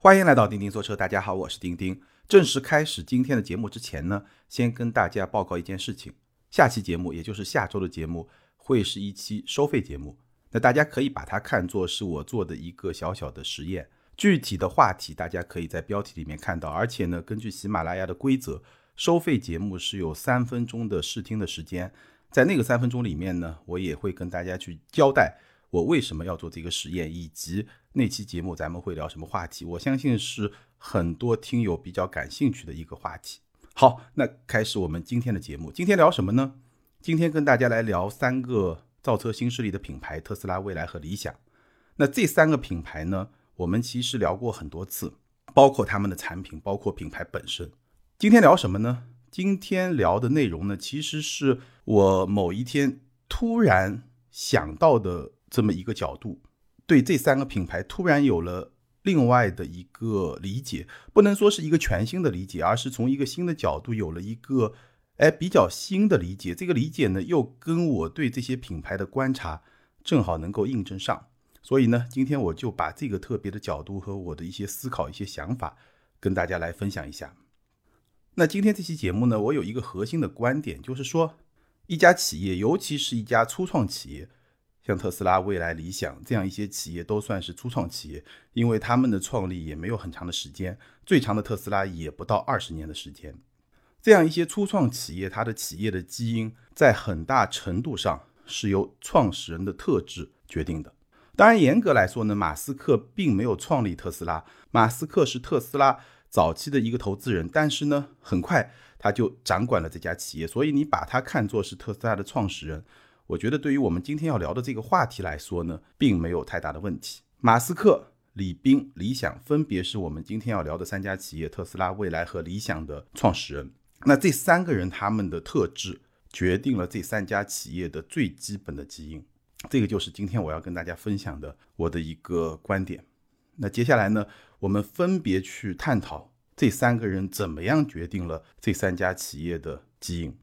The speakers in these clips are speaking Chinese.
欢迎来到钉钉说车，大家好，我是钉钉。正式开始今天的节目之前呢，先跟大家报告一件事情：下期节目，也就是下周的节目，会是一期收费节目。那大家可以把它看作是我做的一个小小的实验。具体的话题大家可以在标题里面看到。而且呢，根据喜马拉雅的规则，收费节目是有三分钟的试听的时间，在那个三分钟里面呢，我也会跟大家去交代。我为什么要做这个实验，以及那期节目咱们会聊什么话题？我相信是很多听友比较感兴趣的一个话题。好，那开始我们今天的节目。今天聊什么呢？今天跟大家来聊三个造车新势力的品牌：特斯拉、蔚来和理想。那这三个品牌呢，我们其实聊过很多次，包括他们的产品，包括品牌本身。今天聊什么呢？今天聊的内容呢，其实是我某一天突然想到的。这么一个角度，对这三个品牌突然有了另外的一个理解，不能说是一个全新的理解，而是从一个新的角度有了一个哎比较新的理解。这个理解呢，又跟我对这些品牌的观察正好能够印证上。所以呢，今天我就把这个特别的角度和我的一些思考、一些想法跟大家来分享一下。那今天这期节目呢，我有一个核心的观点，就是说一家企业，尤其是一家初创企业。像特斯拉、未来、理想这样一些企业都算是初创企业，因为他们的创立也没有很长的时间，最长的特斯拉也不到二十年的时间。这样一些初创企业，它的企业的基因在很大程度上是由创始人的特质决定的。当然，严格来说呢，马斯克并没有创立特斯拉，马斯克是特斯拉早期的一个投资人，但是呢，很快他就掌管了这家企业，所以你把他看作是特斯拉的创始人。我觉得对于我们今天要聊的这个话题来说呢，并没有太大的问题。马斯克、李斌、理想分别是我们今天要聊的三家企业：特斯拉、蔚来和理想的创始人。那这三个人他们的特质决定了这三家企业的最基本的基因。这个就是今天我要跟大家分享的我的一个观点。那接下来呢，我们分别去探讨这三个人怎么样决定了这三家企业的基因。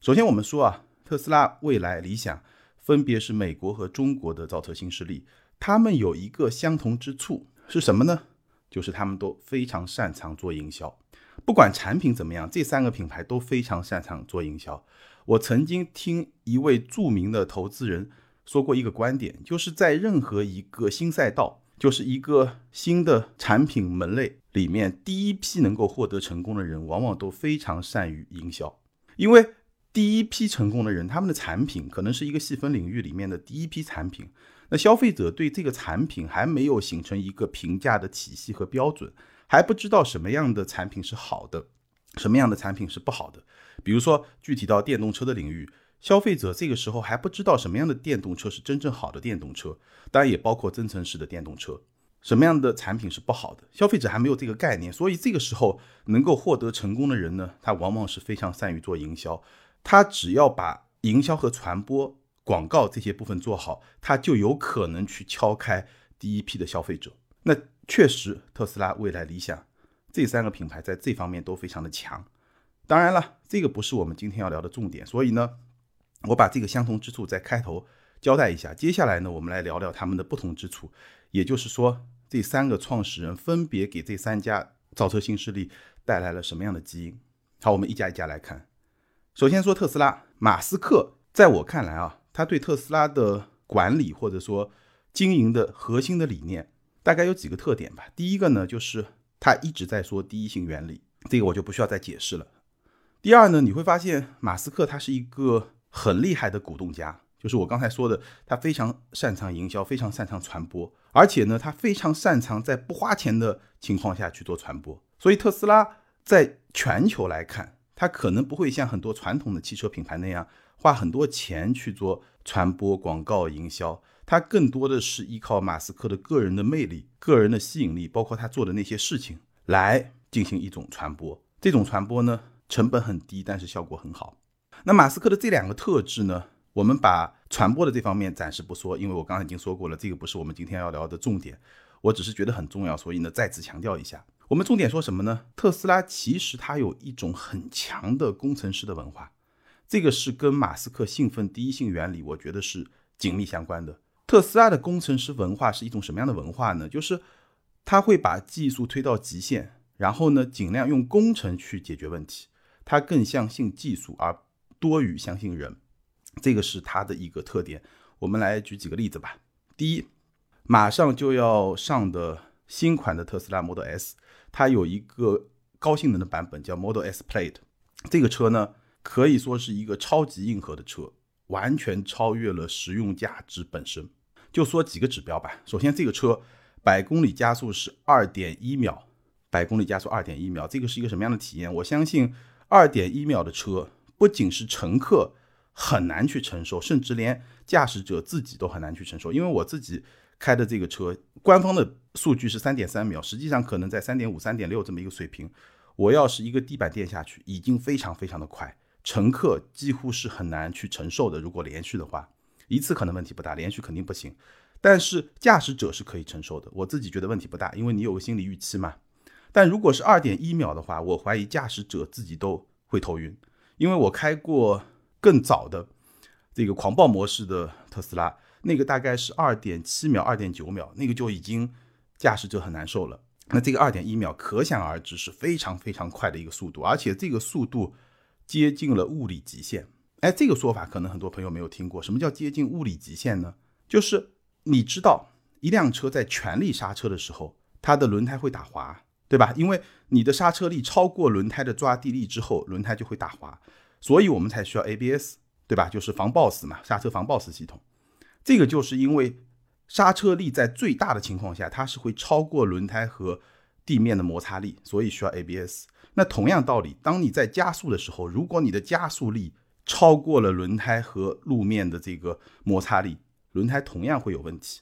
首先，我们说啊。特斯拉、蔚来、理想分别是美国和中国的造车新势力，他们有一个相同之处是什么呢？就是他们都非常擅长做营销。不管产品怎么样，这三个品牌都非常擅长做营销。我曾经听一位著名的投资人说过一个观点，就是在任何一个新赛道，就是一个新的产品门类里面，第一批能够获得成功的人，往往都非常善于营销，因为。第一批成功的人，他们的产品可能是一个细分领域里面的第一批产品。那消费者对这个产品还没有形成一个评价的体系和标准，还不知道什么样的产品是好的，什么样的产品是不好的。比如说，具体到电动车的领域，消费者这个时候还不知道什么样的电动车是真正好的电动车，当然也包括增程式的电动车。什么样的产品是不好的，消费者还没有这个概念。所以这个时候能够获得成功的人呢，他往往是非常善于做营销。他只要把营销和传播、广告这些部分做好，他就有可能去敲开第一批的消费者。那确实，特斯拉、未来、理想这三个品牌在这方面都非常的强。当然了，这个不是我们今天要聊的重点，所以呢，我把这个相同之处在开头交代一下。接下来呢，我们来聊聊他们的不同之处，也就是说，这三个创始人分别给这三家造车新势力带来了什么样的基因。好，我们一家一家来看。首先说特斯拉，马斯克在我看来啊，他对特斯拉的管理或者说经营的核心的理念，大概有几个特点吧。第一个呢，就是他一直在说第一性原理，这个我就不需要再解释了。第二呢，你会发现马斯克他是一个很厉害的股东家，就是我刚才说的，他非常擅长营销，非常擅长传播，而且呢，他非常擅长在不花钱的情况下去做传播。所以特斯拉在全球来看。它可能不会像很多传统的汽车品牌那样花很多钱去做传播、广告、营销，它更多的是依靠马斯克的个人的魅力、个人的吸引力，包括他做的那些事情来进行一种传播。这种传播呢，成本很低，但是效果很好。那马斯克的这两个特质呢，我们把传播的这方面暂时不说，因为我刚才已经说过了，这个不是我们今天要聊的重点。我只是觉得很重要，所以呢，再次强调一下。我们重点说什么呢？特斯拉其实它有一种很强的工程师的文化，这个是跟马斯克兴奋第一性原理，我觉得是紧密相关的。特斯拉的工程师文化是一种什么样的文化呢？就是它会把技术推到极限，然后呢，尽量用工程去解决问题。它更相信技术而多于相信人，这个是它的一个特点。我们来举几个例子吧。第一，马上就要上的新款的特斯拉 Model S，它有一个高性能的版本叫 Model S Plaid。这个车呢，可以说是一个超级硬核的车，完全超越了实用价值本身。就说几个指标吧。首先，这个车百公里加速是二点一秒，百公里加速二点一秒，这个是一个什么样的体验？我相信二点一秒的车，不仅是乘客很难去承受，甚至连驾驶者自己都很难去承受。因为我自己开的这个车，官方的数据是三点三秒，实际上可能在三点五、三点六这么一个水平。我要是一个地板垫下去，已经非常非常的快，乘客几乎是很难去承受的。如果连续的话。一次可能问题不大，连续肯定不行。但是驾驶者是可以承受的，我自己觉得问题不大，因为你有个心理预期嘛。但如果是二点一秒的话，我怀疑驾驶者自己都会头晕，因为我开过更早的这个狂暴模式的特斯拉，那个大概是二点七秒、二点九秒，那个就已经驾驶者很难受了。那这个二点一秒，可想而知是非常非常快的一个速度，而且这个速度接近了物理极限。哎，这个说法可能很多朋友没有听过。什么叫接近物理极限呢？就是你知道，一辆车在全力刹车的时候，它的轮胎会打滑，对吧？因为你的刹车力超过轮胎的抓地力之后，轮胎就会打滑，所以我们才需要 ABS，对吧？就是防抱死嘛，刹车防抱死系统。这个就是因为刹车力在最大的情况下，它是会超过轮胎和地面的摩擦力，所以需要 ABS。那同样道理，当你在加速的时候，如果你的加速力超过了轮胎和路面的这个摩擦力，轮胎同样会有问题，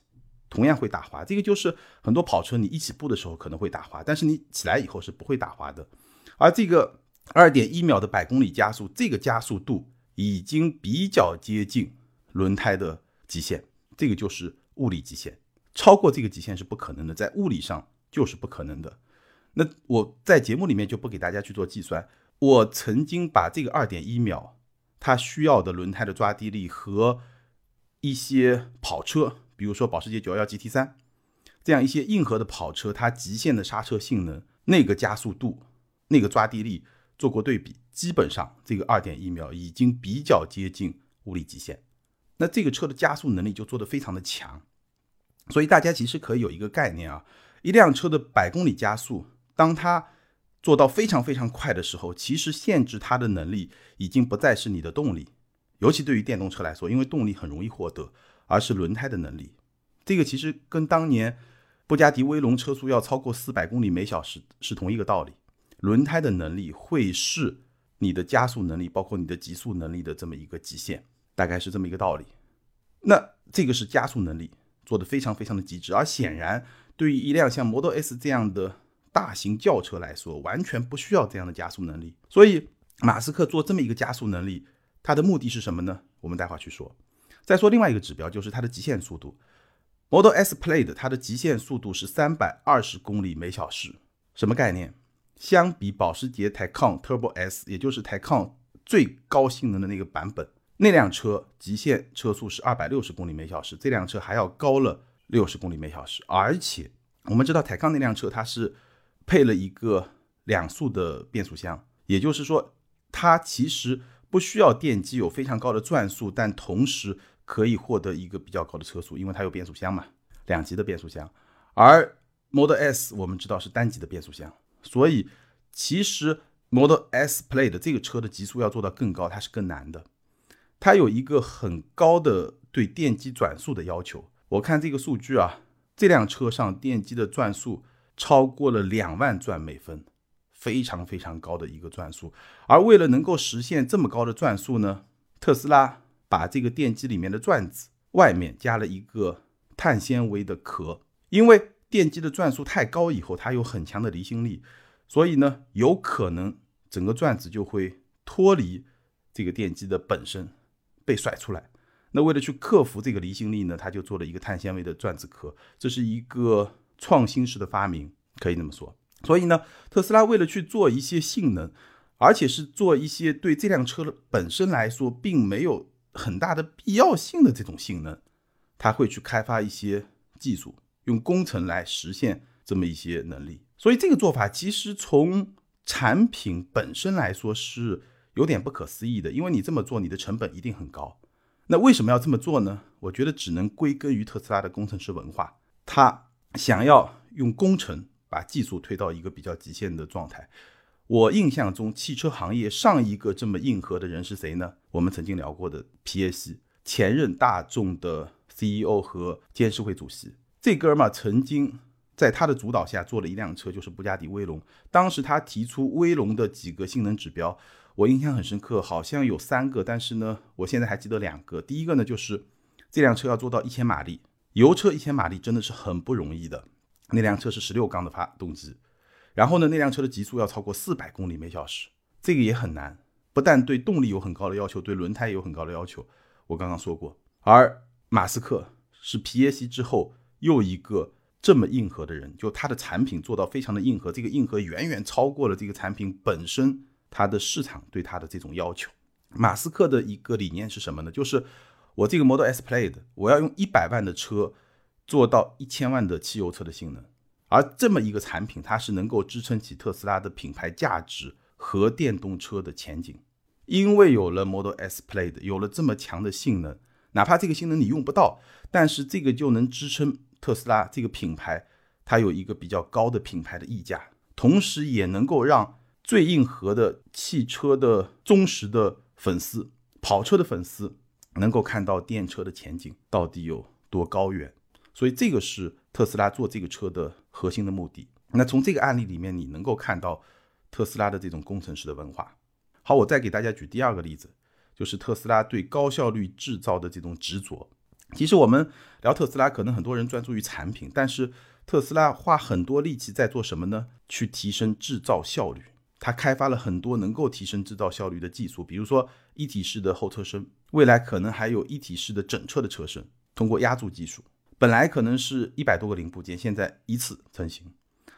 同样会打滑。这个就是很多跑车你一起步的时候可能会打滑，但是你起来以后是不会打滑的。而这个二点一秒的百公里加速，这个加速度已经比较接近轮胎的极限，这个就是物理极限。超过这个极限是不可能的，在物理上就是不可能的。那我在节目里面就不给大家去做计算。我曾经把这个二点一秒。它需要的轮胎的抓地力和一些跑车，比如说保时捷911 GT 三这样一些硬核的跑车，它极限的刹车性能、那个加速度、那个抓地力做过对比，基本上这个2.1秒已经比较接近物理极限。那这个车的加速能力就做得非常的强，所以大家其实可以有一个概念啊，一辆车的百公里加速，当它做到非常非常快的时候，其实限制它的能力已经不再是你的动力，尤其对于电动车来说，因为动力很容易获得，而是轮胎的能力。这个其实跟当年布加迪威龙车速要超过四百公里每小时是同一个道理。轮胎的能力会是你的加速能力，包括你的极速能力的这么一个极限，大概是这么一个道理。那这个是加速能力做的非常非常的极致，而显然对于一辆像 Model S 这样的。大型轿车来说，完全不需要这样的加速能力。所以，马斯克做这么一个加速能力，他的目的是什么呢？我们待会儿去说。再说另外一个指标，就是它的极限速度。Model S Plaid 它的极限速度是三百二十公里每小时，什么概念？相比保时捷 Taycan Turbo S，也就是 Taycan 最高性能的那个版本，那辆车极限车速是二百六十公里每小时，这辆车还要高了六十公里每小时。而且我们知道抬杠那辆车它是配了一个两速的变速箱，也就是说，它其实不需要电机有非常高的转速，但同时可以获得一个比较高的车速，因为它有变速箱嘛，两级的变速箱。而 Model S 我们知道是单级的变速箱，所以其实 Model S Play 的这个车的极速要做到更高，它是更难的。它有一个很高的对电机转速的要求。我看这个数据啊，这辆车上电机的转速。超过了两万转每分，非常非常高的一个转速。而为了能够实现这么高的转速呢，特斯拉把这个电机里面的转子外面加了一个碳纤维的壳，因为电机的转速太高以后，它有很强的离心力，所以呢，有可能整个转子就会脱离这个电机的本身，被甩出来。那为了去克服这个离心力呢，他就做了一个碳纤维的转子壳，这是一个。创新式的发明可以那么说，所以呢，特斯拉为了去做一些性能，而且是做一些对这辆车的本身来说并没有很大的必要性的这种性能，他会去开发一些技术，用工程来实现这么一些能力。所以这个做法其实从产品本身来说是有点不可思议的，因为你这么做，你的成本一定很高。那为什么要这么做呢？我觉得只能归根于特斯拉的工程师文化，他想要用工程把技术推到一个比较极限的状态。我印象中，汽车行业上一个这么硬核的人是谁呢？我们曾经聊过的皮耶西，前任大众的 CEO 和监事会主席。这哥们儿曾经在他的主导下做了一辆车，就是布加迪威龙。当时他提出威龙的几个性能指标。我印象很深刻，好像有三个，但是呢，我现在还记得两个。第一个呢，就是这辆车要做到一千马力，油车一千马力真的是很不容易的。那辆车是十六缸的发动机，然后呢，那辆车的极速要超过四百公里每小时，这个也很难。不但对动力有很高的要求，对轮胎也有很高的要求。我刚刚说过，而马斯克是皮耶西之后又一个这么硬核的人，就他的产品做到非常的硬核，这个硬核远远超过了这个产品本身。它的市场对它的这种要求，马斯克的一个理念是什么呢？就是我这个 Model S Plaid，我要用一百万的车做到一千万的汽油车的性能，而这么一个产品，它是能够支撑起特斯拉的品牌价值和电动车的前景。因为有了 Model S Plaid，有了这么强的性能，哪怕这个性能你用不到，但是这个就能支撑特斯拉这个品牌，它有一个比较高的品牌的溢价，同时也能够让。最硬核的汽车的忠实的粉丝，跑车的粉丝，能够看到电车的前景到底有多高远，所以这个是特斯拉做这个车的核心的目的。那从这个案例里面，你能够看到特斯拉的这种工程师的文化。好，我再给大家举第二个例子，就是特斯拉对高效率制造的这种执着。其实我们聊特斯拉，可能很多人专注于产品，但是特斯拉花很多力气在做什么呢？去提升制造效率。它开发了很多能够提升制造效率的技术，比如说一体式的后车身，未来可能还有一体式的整车的车身。通过压铸技术，本来可能是一百多个零部件，现在一次成型。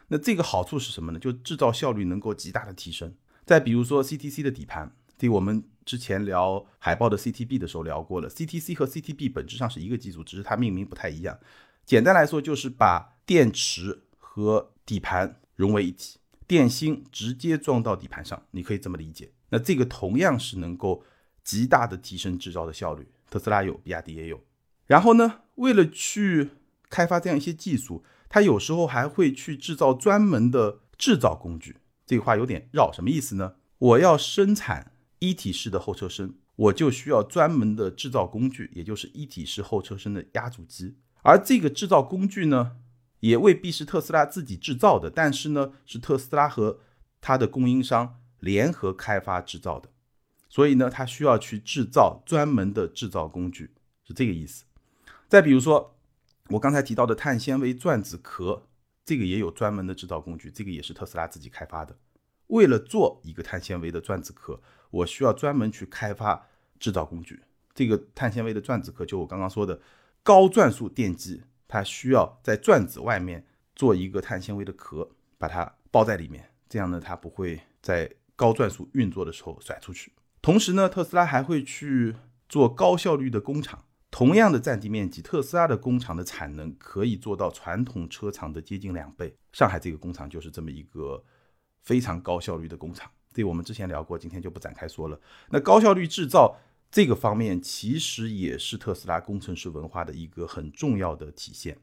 那这个好处是什么呢？就制造效率能够极大的提升。再比如说 CTC 的底盘，这我们之前聊海豹的 CTB 的时候聊过了。CTC 和 CTB 本质上是一个技术，只是它命名不太一样。简单来说，就是把电池和底盘融为一体。电芯直接装到底盘上，你可以这么理解。那这个同样是能够极大的提升制造的效率。特斯拉有，比亚迪也有。然后呢，为了去开发这样一些技术，它有时候还会去制造专门的制造工具。这个话有点绕，什么意思呢？我要生产一体式的后车身，我就需要专门的制造工具，也就是一体式后车身的压铸机。而这个制造工具呢？也未必是特斯拉自己制造的，但是呢，是特斯拉和它的供应商联合开发制造的，所以呢，它需要去制造专门的制造工具，是这个意思。再比如说，我刚才提到的碳纤维转子壳，这个也有专门的制造工具，这个也是特斯拉自己开发的。为了做一个碳纤维的转子壳，我需要专门去开发制造工具。这个碳纤维的转子壳，就我刚刚说的高转速电机。它需要在转子外面做一个碳纤维的壳，把它包在里面，这样呢，它不会在高转速运作的时候甩出去。同时呢，特斯拉还会去做高效率的工厂，同样的占地面积，特斯拉的工厂的产能可以做到传统车厂的接近两倍。上海这个工厂就是这么一个非常高效率的工厂，这我们之前聊过，今天就不展开说了。那高效率制造。这个方面其实也是特斯拉工程师文化的一个很重要的体现。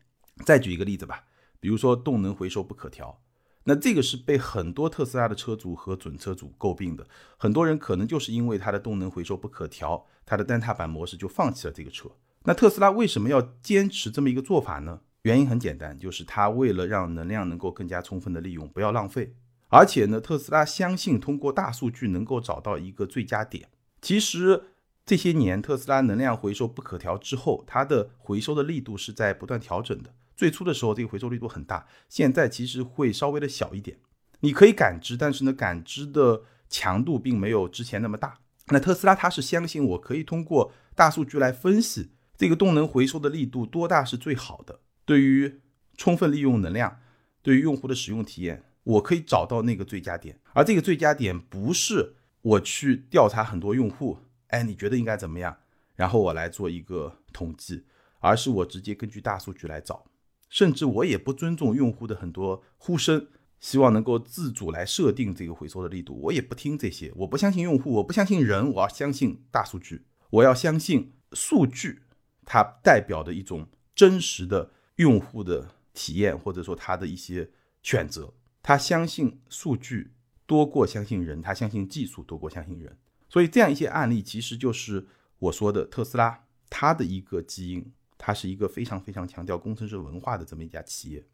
再举一个例子吧，比如说动能回收不可调，那这个是被很多特斯拉的车主和准车主诟病的。很多人可能就是因为它的动能回收不可调，它的单踏板模式就放弃了这个车。那特斯拉为什么要坚持这么一个做法呢？原因很简单，就是它为了让能量能够更加充分的利用，不要浪费。而且呢，特斯拉相信通过大数据能够找到一个最佳点。其实。这些年，特斯拉能量回收不可调之后，它的回收的力度是在不断调整的。最初的时候，这个回收力度很大，现在其实会稍微的小一点。你可以感知，但是呢，感知的强度并没有之前那么大。那特斯拉它是相信，我可以通过大数据来分析这个动能回收的力度多大是最好的，对于充分利用能量，对于用户的使用体验，我可以找到那个最佳点。而这个最佳点不是我去调查很多用户。哎，你觉得应该怎么样？然后我来做一个统计，而是我直接根据大数据来找。甚至我也不尊重用户的很多呼声，希望能够自主来设定这个回收的力度，我也不听这些，我不相信用户，我不相信人，我要相信大数据，我要相信数据，它代表的一种真实的用户的体验，或者说他的一些选择，他相信数据多过相信人，他相信技术多过相信人，所以这样一些案例其实就是我说的特斯拉它的一个基因。它是一个非常非常强调工程师文化的这么一家企业，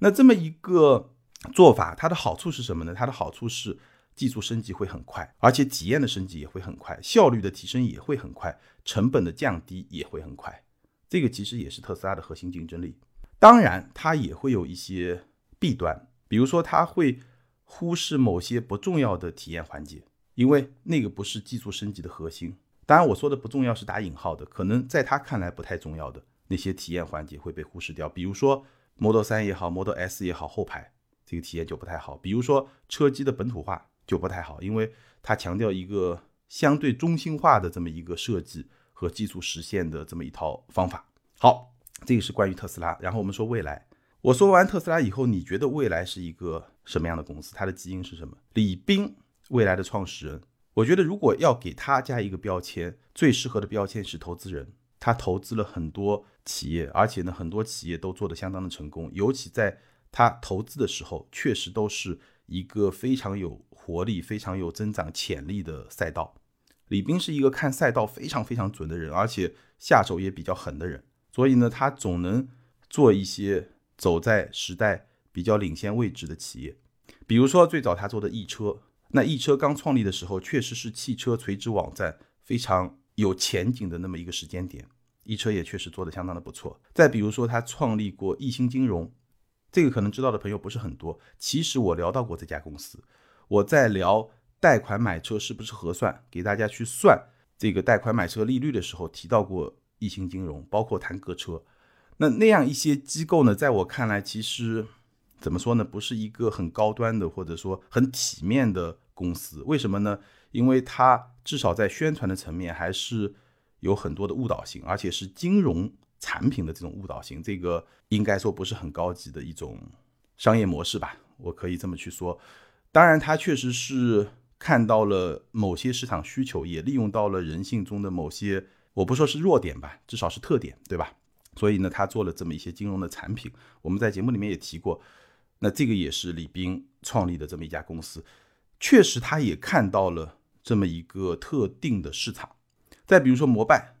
那这么一个做法，它的好处是什么呢？它的好处是技术升级会很快，而且体验的升级也会很快，效率的提升也会很快，成本的降低也会很快。这个其实也是特斯拉的核心竞争力。当然，它也会有一些弊端，比如说它会忽视某些不重要的体验环节，因为那个不是技术升级的核心。当然，我说的不重要是打引号的，可能在他看来不太重要的那些体验环节会被忽视掉。比如说 Model 3也好，Model S 也好，后排这个体验就不太好。比如说车机的本土化就不太好，因为它强调一个相对中心化的这么一个设计和技术实现的这么一套方法。好，这个是关于特斯拉。然后我们说未来，我说完特斯拉以后，你觉得未来是一个什么样的公司？它的基因是什么？李斌，未来的创始人。我觉得，如果要给他加一个标签，最适合的标签是投资人。他投资了很多企业，而且呢，很多企业都做得相当的成功。尤其在他投资的时候，确实都是一个非常有活力、非常有增长潜力的赛道。李斌是一个看赛道非常非常准的人，而且下手也比较狠的人。所以呢，他总能做一些走在时代比较领先位置的企业。比如说，最早他做的易车。那易车刚创立的时候，确实是汽车垂直网站非常有前景的那么一个时间点，易车也确实做得相当的不错。再比如说，他创立过易鑫金融，这个可能知道的朋友不是很多。其实我聊到过这家公司，我在聊贷款买车是不是合算，给大家去算这个贷款买车利率的时候，提到过易鑫金融，包括谈个车。那那样一些机构呢，在我看来，其实。怎么说呢？不是一个很高端的，或者说很体面的公司。为什么呢？因为它至少在宣传的层面还是有很多的误导性，而且是金融产品的这种误导性。这个应该说不是很高级的一种商业模式吧？我可以这么去说。当然，它确实是看到了某些市场需求，也利用到了人性中的某些，我不说是弱点吧，至少是特点，对吧？所以呢，他做了这么一些金融的产品。我们在节目里面也提过。那这个也是李斌创立的这么一家公司，确实他也看到了这么一个特定的市场。再比如说摩拜，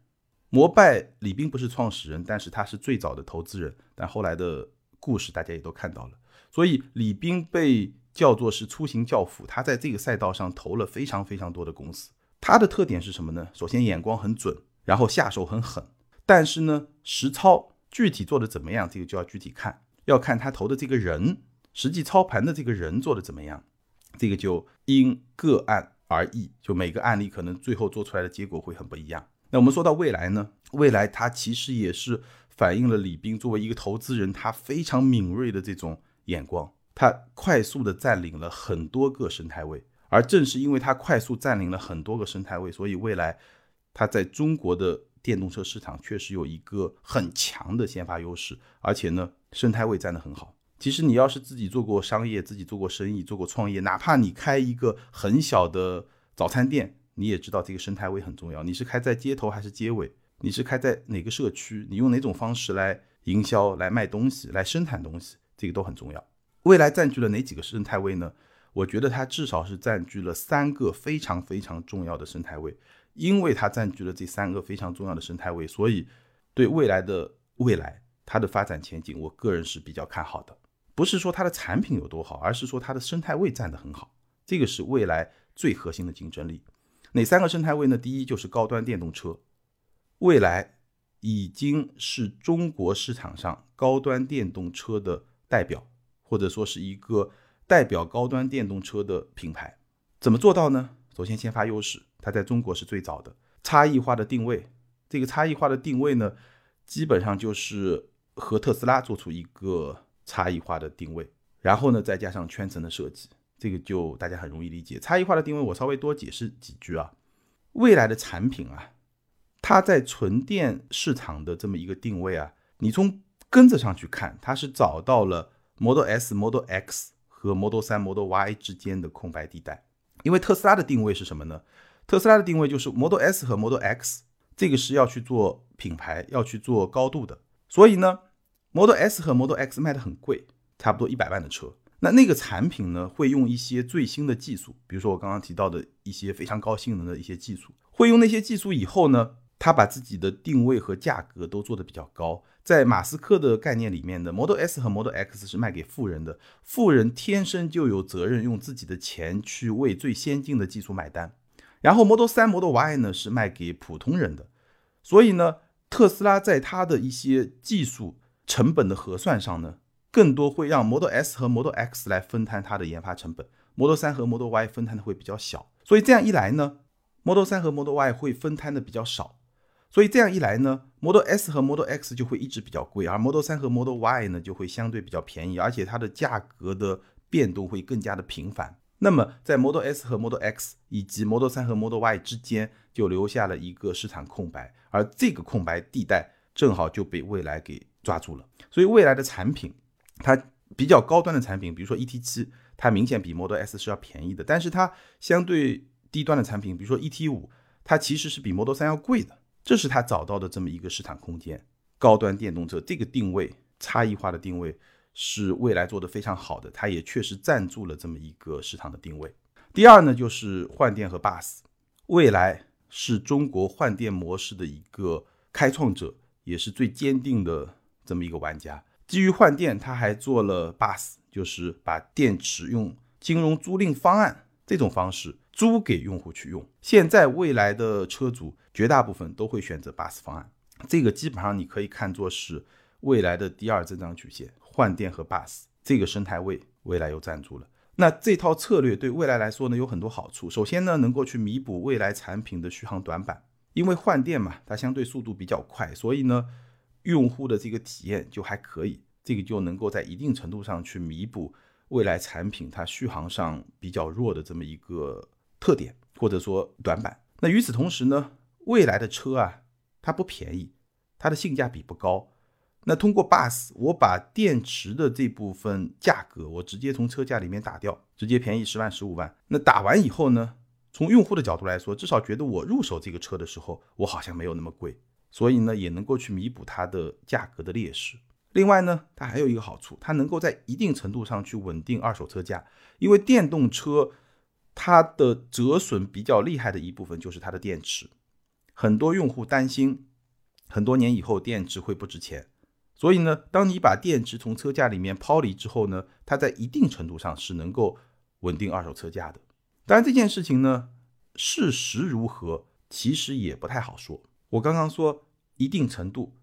摩拜李斌不是创始人，但是他是最早的投资人，但后来的故事大家也都看到了。所以李斌被叫做是出行教父，他在这个赛道上投了非常非常多的公司。他的特点是什么呢？首先眼光很准，然后下手很狠，但是呢实操具体做的怎么样，这个就要具体看。要看他投的这个人，实际操盘的这个人做的怎么样，这个就因个案而异，就每个案例可能最后做出来的结果会很不一样。那我们说到未来呢？未来它其实也是反映了李斌作为一个投资人，他非常敏锐的这种眼光，他快速的占领了很多个生态位，而正是因为他快速占领了很多个生态位，所以未来他在中国的。电动车市场确实有一个很强的先发优势，而且呢，生态位占得很好。其实你要是自己做过商业，自己做过生意，做过创业，哪怕你开一个很小的早餐店，你也知道这个生态位很重要。你是开在街头还是街尾？你是开在哪个社区？你用哪种方式来营销、来卖东西、来生产东西？这个都很重要。未来占据了哪几个生态位呢？我觉得它至少是占据了三个非常非常重要的生态位。因为它占据了这三个非常重要的生态位，所以对未来的未来，它的发展前景，我个人是比较看好的。不是说它的产品有多好，而是说它的生态位站得很好，这个是未来最核心的竞争力。哪三个生态位呢？第一就是高端电动车，未来已经是中国市场上高端电动车的代表，或者说是一个代表高端电动车的品牌。怎么做到呢？首先，先发优势。它在中国是最早的差异化的定位，这个差异化的定位呢，基本上就是和特斯拉做出一个差异化的定位，然后呢再加上圈层的设计，这个就大家很容易理解。差异化的定位我稍微多解释几句啊，未来的产品啊，它在纯电市场的这么一个定位啊，你从根子上去看，它是找到了 Model S、Model X 和 Model 3、Model Y 之间的空白地带。因为特斯拉的定位是什么呢？特斯拉的定位就是 Model S 和 Model X，这个是要去做品牌，要去做高度的。所以呢，Model S 和 Model X 卖的很贵，差不多一百万的车。那那个产品呢，会用一些最新的技术，比如说我刚刚提到的一些非常高性能的一些技术，会用那些技术以后呢，他把自己的定位和价格都做得比较高。在马斯克的概念里面的 Model S 和 Model X 是卖给富人的，富人天生就有责任用自己的钱去为最先进的技术买单。然后 Model 3、Model Y 呢是卖给普通人的，所以呢，特斯拉在它的一些技术成本的核算上呢。更多会让 Model S 和 Model X 来分摊它的研发成本，Model 3和 Model Y 分摊的会比较小，所以这样一来呢，Model 3和 Model Y 会分摊的比较少，所以这样一来呢，Model S 和 Model X 就会一直比较贵，而 Model 3和 Model Y 呢就会相对比较便宜，而且它的价格的变动会更加的频繁。那么在 Model S 和 Model X 以及 Model 3和 Model Y 之间就留下了一个市场空白，而这个空白地带正好就被蔚来给抓住了，所以未来的产品。它比较高端的产品，比如说 ET 七，它明显比 Model S 是要便宜的，但是它相对低端的产品，比如说 ET 五，它其实是比 Model 三要贵的，这是它找到的这么一个市场空间。高端电动车这个定位差异化的定位是未来做的非常好的，它也确实站住了这么一个市场的定位。第二呢，就是换电和 Bus，未来是中国换电模式的一个开创者，也是最坚定的这么一个玩家。基于换电，他还做了 bus，就是把电池用金融租赁方案这种方式租给用户去用。现在未来的车主绝大部分都会选择 bus 方案，这个基本上你可以看作是未来的第二增长曲线。换电和 bus 这个生态位，未来又站住了。那这套策略对未来来说呢，有很多好处。首先呢，能够去弥补未来产品的续航短板，因为换电嘛，它相对速度比较快，所以呢。用户的这个体验就还可以，这个就能够在一定程度上去弥补未来产品它续航上比较弱的这么一个特点或者说短板。那与此同时呢，未来的车啊，它不便宜，它的性价比不高。那通过 Bus，我把电池的这部分价格我直接从车价里面打掉，直接便宜十万十五万。那打完以后呢，从用户的角度来说，至少觉得我入手这个车的时候，我好像没有那么贵。所以呢，也能够去弥补它的价格的劣势。另外呢，它还有一个好处，它能够在一定程度上去稳定二手车价。因为电动车它的折损比较厉害的一部分就是它的电池，很多用户担心很多年以后电池会不值钱。所以呢，当你把电池从车价里面抛离之后呢，它在一定程度上是能够稳定二手车价的。当然这件事情呢，事实如何，其实也不太好说。我刚刚说。一定程度，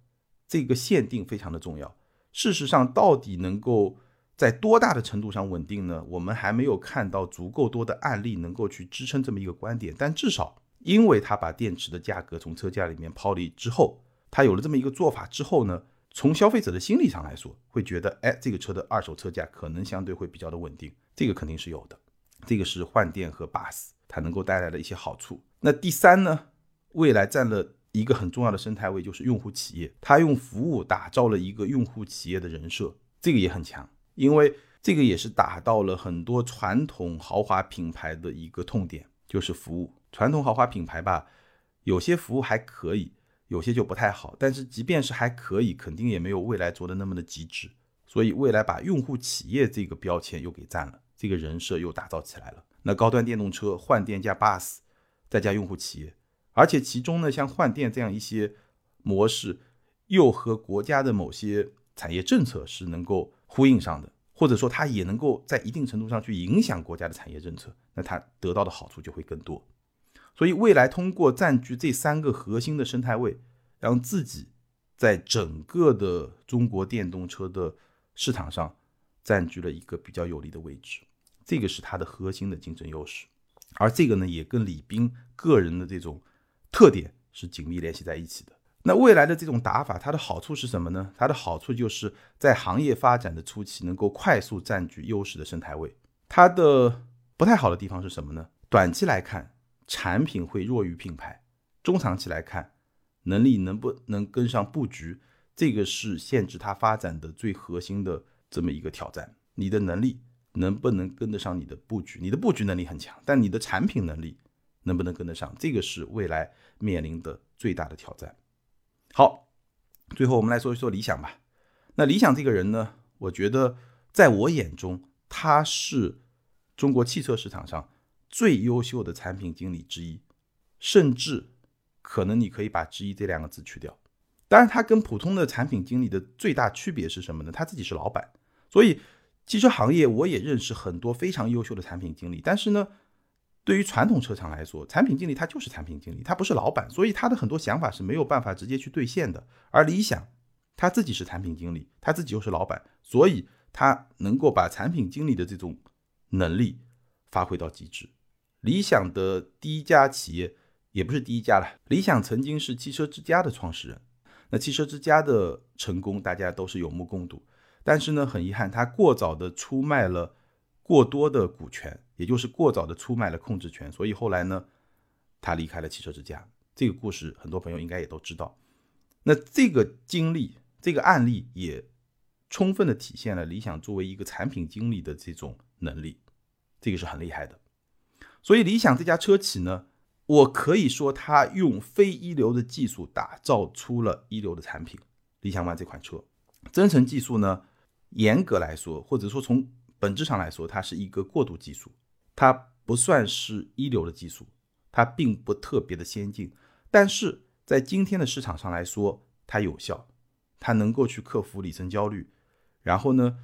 这个限定非常的重要。事实上，到底能够在多大的程度上稳定呢？我们还没有看到足够多的案例能够去支撑这么一个观点。但至少，因为它把电池的价格从车价里面抛离之后，它有了这么一个做法之后呢，从消费者的心理上来说，会觉得，哎，这个车的二手车价可能相对会比较的稳定。这个肯定是有的。这个是换电和 bus 它能够带来的一些好处。那第三呢，未来占了。一个很重要的生态位就是用户企业，它用服务打造了一个用户企业的人设，这个也很强，因为这个也是打到了很多传统豪华品牌的一个痛点，就是服务。传统豪华品牌吧，有些服务还可以，有些就不太好，但是即便是还可以，肯定也没有未来做的那么的极致。所以未来把用户企业这个标签又给占了，这个人设又打造起来了。那高端电动车换电加 bus，再加用户企业。而且其中呢，像换电这样一些模式，又和国家的某些产业政策是能够呼应上的，或者说它也能够在一定程度上去影响国家的产业政策，那它得到的好处就会更多。所以未来通过占据这三个核心的生态位，让自己在整个的中国电动车的市场上占据了一个比较有利的位置，这个是它的核心的竞争优势。而这个呢，也跟李斌个人的这种。特点是紧密联系在一起的。那未来的这种打法，它的好处是什么呢？它的好处就是在行业发展的初期能够快速占据优势的生态位。它的不太好的地方是什么呢？短期来看，产品会弱于品牌；中长期来看，能力能不能跟上布局，这个是限制它发展的最核心的这么一个挑战。你的能力能不能跟得上你的布局？你的布局能力很强，但你的产品能力能不能跟得上？这个是未来面临的最大的挑战。好，最后我们来说一说理想吧。那理想这个人呢，我觉得在我眼中，他是中国汽车市场上最优秀的产品经理之一，甚至可能你可以把“之一”这两个字去掉。当然，他跟普通的产品经理的最大区别是什么呢？他自己是老板，所以汽车行业我也认识很多非常优秀的产品经理。但是呢，对于传统车厂来说，产品经理他就是产品经理，他不是老板，所以他的很多想法是没有办法直接去兑现的。而理想。他自己是产品经理，他自己又是老板，所以他能够把产品经理的这种能力发挥到极致。理想的第一家企业也不是第一家了，理想曾经是汽车之家的创始人。那汽车之家的成功，大家都是有目共睹。但是呢，很遗憾，他过早的出卖了过多的股权，也就是过早的出卖了控制权，所以后来呢，他离开了汽车之家。这个故事很多朋友应该也都知道。那这个经历。这个案例也充分的体现了理想作为一个产品经理的这种能力，这个是很厉害的。所以理想这家车企呢，我可以说它用非一流的技术打造出了一流的产品。理想 ONE 这款车，增程技术呢，严格来说，或者说从本质上来说，它是一个过渡技术，它不算是一流的技术，它并不特别的先进，但是在今天的市场上来说，它有效。它能够去克服里程焦虑，然后呢，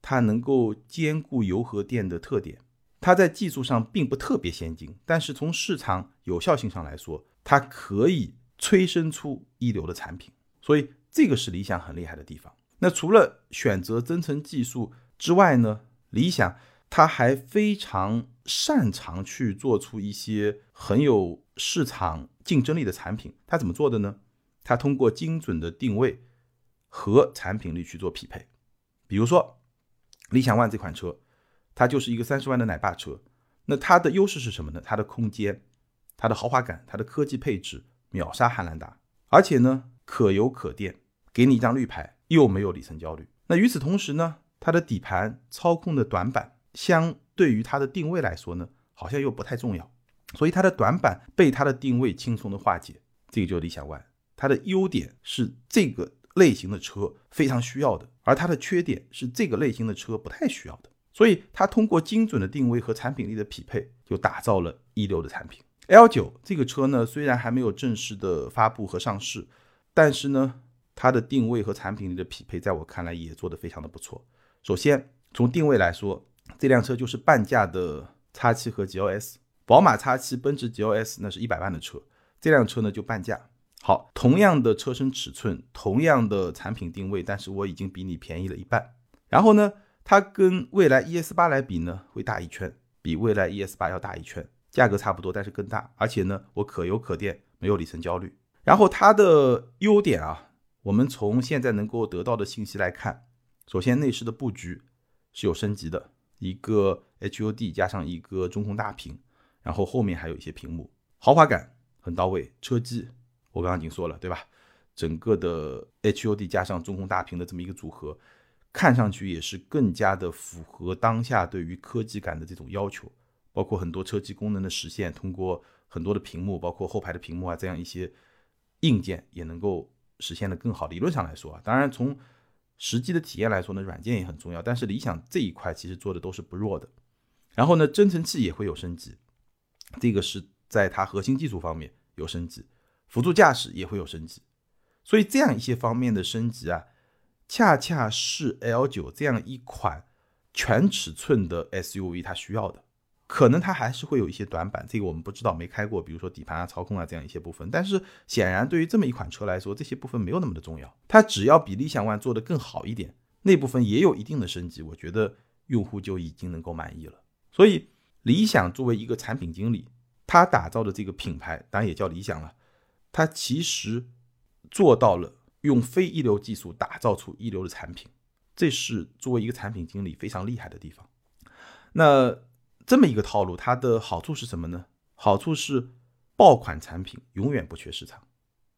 它能够兼顾油和电的特点。它在技术上并不特别先进，但是从市场有效性上来说，它可以催生出一流的产品。所以这个是理想很厉害的地方。那除了选择增程技术之外呢，理想它还非常擅长去做出一些很有市场竞争力的产品。它怎么做的呢？它通过精准的定位。和产品力去做匹配，比如说理想 ONE 这款车，它就是一个三十万的奶爸车。那它的优势是什么呢？它的空间、它的豪华感、它的科技配置秒杀汉兰达，而且呢可油可电，给你一张绿牌，又没有里程焦虑。那与此同时呢，它的底盘操控的短板，相对于它的定位来说呢，好像又不太重要，所以它的短板被它的定位轻松的化解。这个就是理想 ONE，它的优点是这个。类型的车非常需要的，而它的缺点是这个类型的车不太需要的，所以它通过精准的定位和产品力的匹配，就打造了一流的产品。L 九这个车呢，虽然还没有正式的发布和上市，但是呢，它的定位和产品力的匹配，在我看来也做得非常的不错。首先从定位来说，这辆车就是半价的 X7 和 GLS，宝马 X7、奔驰 GLS 那是一百万的车，这辆车呢就半价。好，同样的车身尺寸，同样的产品定位，但是我已经比你便宜了一半。然后呢，它跟蔚来 ES 八来比呢，会大一圈，比蔚来 ES 八要大一圈，价格差不多，但是更大。而且呢，我可油可电，没有里程焦虑。然后它的优点啊，我们从现在能够得到的信息来看，首先内饰的布局是有升级的，一个 HUD 加上一个中控大屏，然后后面还有一些屏幕，豪华感很到位，车机。我刚刚已经说了，对吧？整个的 HUD 加上中控大屏的这么一个组合，看上去也是更加的符合当下对于科技感的这种要求。包括很多车机功能的实现，通过很多的屏幕，包括后排的屏幕啊，这样一些硬件也能够实现的更好。理论上来说啊，当然从实际的体验来说呢，软件也很重要。但是理想这一块其实做的都是不弱的。然后呢，增程器也会有升级，这个是在它核心技术方面有升级。辅助驾驶也会有升级，所以这样一些方面的升级啊，恰恰是 L 九这样一款全尺寸的 SUV 它需要的。可能它还是会有一些短板，这个我们不知道，没开过，比如说底盘啊、操控啊这样一些部分。但是显然对于这么一款车来说，这些部分没有那么的重要。它只要比理想 ONE 做得更好一点，那部分也有一定的升级，我觉得用户就已经能够满意了。所以理想作为一个产品经理，他打造的这个品牌，当然也叫理想了。它其实做到了用非一流技术打造出一流的产品，这是作为一个产品经理非常厉害的地方。那这么一个套路，它的好处是什么呢？好处是爆款产品永远不缺市场，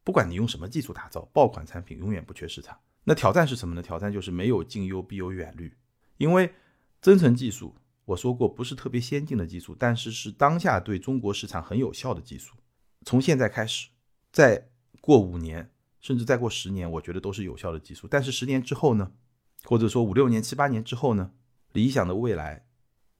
不管你用什么技术打造，爆款产品永远不缺市场。那挑战是什么呢？挑战就是没有近忧必有远虑，因为增程技术我说过不是特别先进的技术，但是是当下对中国市场很有效的技术。从现在开始，再过五年，甚至再过十年，我觉得都是有效的技术。但是十年之后呢？或者说五六年、七八年之后呢？理想的未来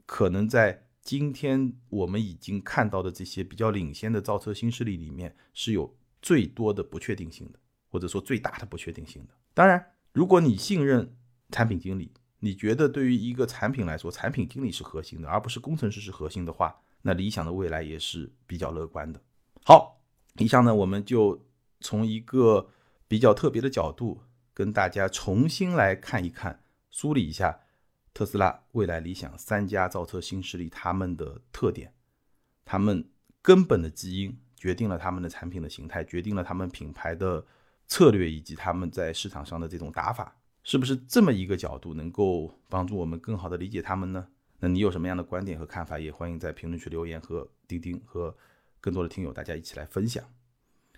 可能在今天我们已经看到的这些比较领先的造车新势力里面是有最多的不确定性的，或者说最大的不确定性的。当然，如果你信任产品经理，你觉得对于一个产品来说，产品经理是核心的，而不是工程师是核心的话，那理想的未来也是比较乐观的。好，以上呢，我们就从一个比较特别的角度，跟大家重新来看一看、梳理一下特斯拉、未来、理想三家造车新势力他们的特点，他们根本的基因决定了他们的产品的形态，决定了他们品牌的策略以及他们在市场上的这种打法，是不是这么一个角度能够帮助我们更好的理解他们呢？那你有什么样的观点和看法，也欢迎在评论区留言和钉钉和。更多的听友，大家一起来分享。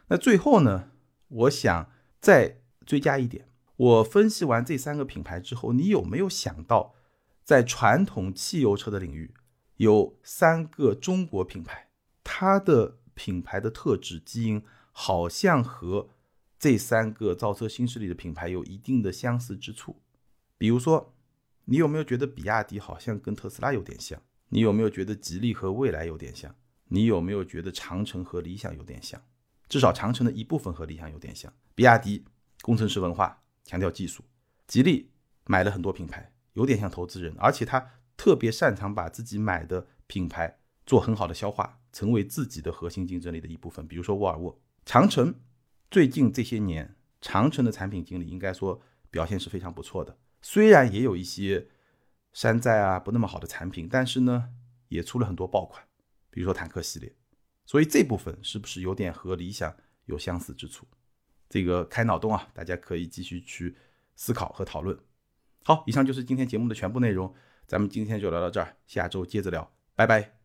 那最后呢，我想再追加一点。我分析完这三个品牌之后，你有没有想到，在传统汽油车的领域，有三个中国品牌，它的品牌的特质基因好像和这三个造车新势力的品牌有一定的相似之处。比如说，你有没有觉得比亚迪好像跟特斯拉有点像？你有没有觉得吉利和蔚来有点像？你有没有觉得长城和理想有点像？至少长城的一部分和理想有点像。比亚迪工程师文化，强调技术；吉利买了很多品牌，有点像投资人，而且他特别擅长把自己买的品牌做很好的消化，成为自己的核心竞争力的一部分。比如说沃尔沃。长城最近这些年，长城的产品经理应该说表现是非常不错的，虽然也有一些山寨啊不那么好的产品，但是呢，也出了很多爆款。比如说坦克系列，所以这部分是不是有点和理想有相似之处？这个开脑洞啊，大家可以继续去思考和讨论。好，以上就是今天节目的全部内容，咱们今天就聊到这儿，下周接着聊，拜拜。